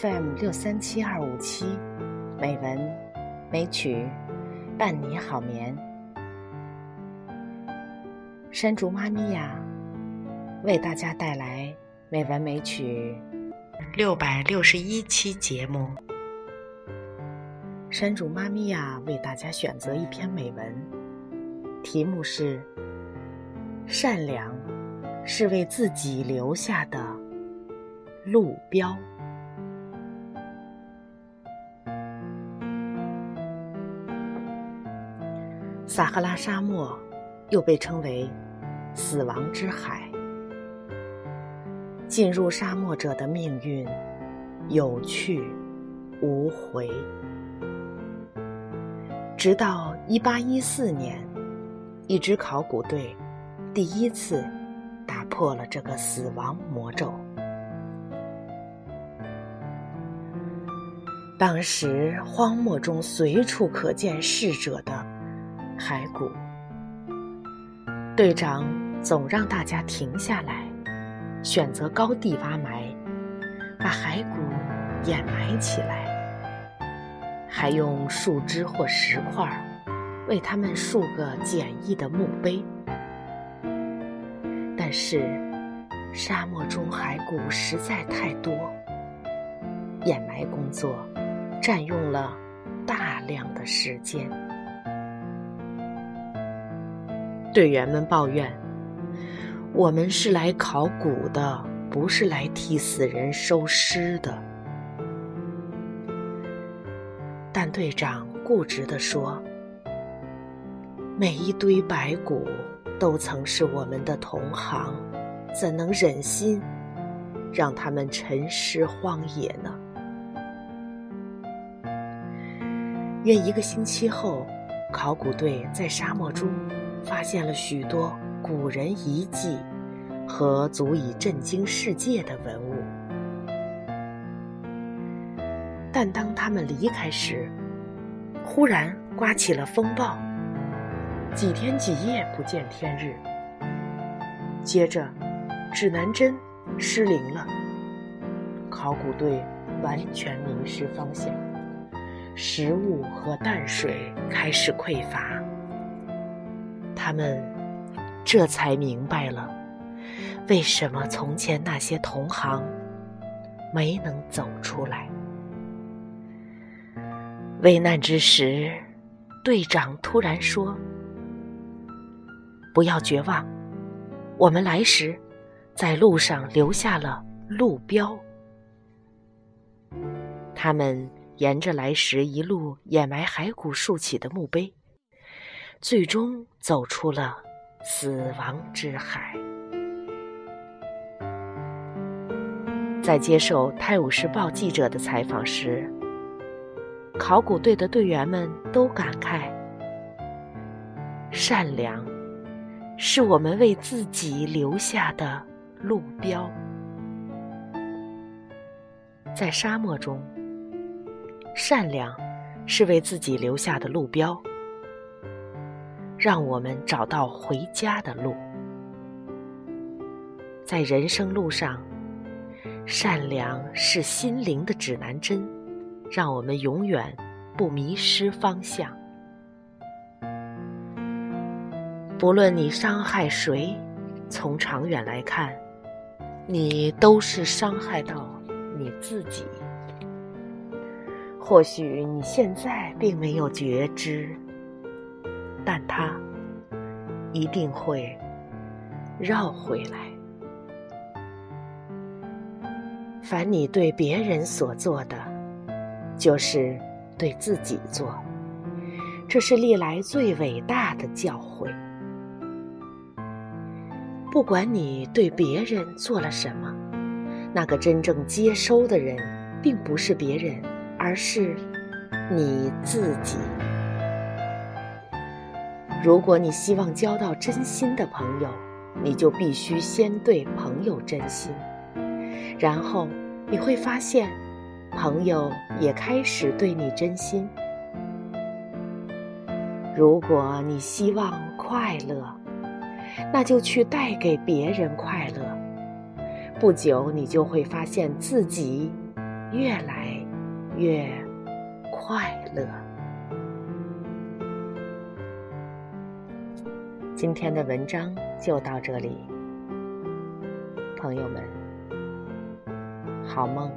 FM 六三七二五七，美文美曲伴你好眠。山竹妈咪呀，为大家带来美文美曲六百六十一期节目。山竹妈咪呀，为大家选择一篇美文，题目是《善良是为自己留下的路标》。撒哈拉沙漠又被称为“死亡之海”。进入沙漠者的命运有去无回。直到1814年，一支考古队第一次打破了这个死亡魔咒。当时荒漠中随处可见逝者的骸骨，队长总让大家停下来，选择高地挖埋，把骸骨掩埋起来。还用树枝或石块为他们竖个简易的墓碑。但是，沙漠中骸骨实在太多，掩埋工作占用了大量的时间。队员们抱怨：“我们是来考古的，不是来替死人收尸的。”但队长固执地说：“每一堆白骨都曾是我们的同行，怎能忍心让他们沉尸荒野呢？”约一个星期后，考古队在沙漠中发现了许多古人遗迹和足以震惊世界的文物。但当他们离开时，忽然刮起了风暴，几天几夜不见天日。接着，指南针失灵了，考古队完全迷失方向，食物和淡水开始匮乏。他们这才明白了，为什么从前那些同行没能走出来。危难之时，队长突然说：“不要绝望，我们来时在路上留下了路标。他们沿着来时一路掩埋骸骨竖起的墓碑，最终走出了死亡之海。”在接受《泰晤士报》记者的采访时。考古队的队员们都感慨：“善良，是我们为自己留下的路标。在沙漠中，善良是为自己留下的路标，让我们找到回家的路。在人生路上，善良是心灵的指南针。”让我们永远不迷失方向。不论你伤害谁，从长远来看，你都是伤害到你自己。或许你现在并没有觉知，但它一定会绕回来。凡你对别人所做的。就是对自己做，这是历来最伟大的教诲。不管你对别人做了什么，那个真正接收的人，并不是别人，而是你自己。如果你希望交到真心的朋友，你就必须先对朋友真心，然后你会发现。朋友也开始对你真心。如果你希望快乐，那就去带给别人快乐。不久，你就会发现自己越来越快乐。今天的文章就到这里，朋友们，好梦。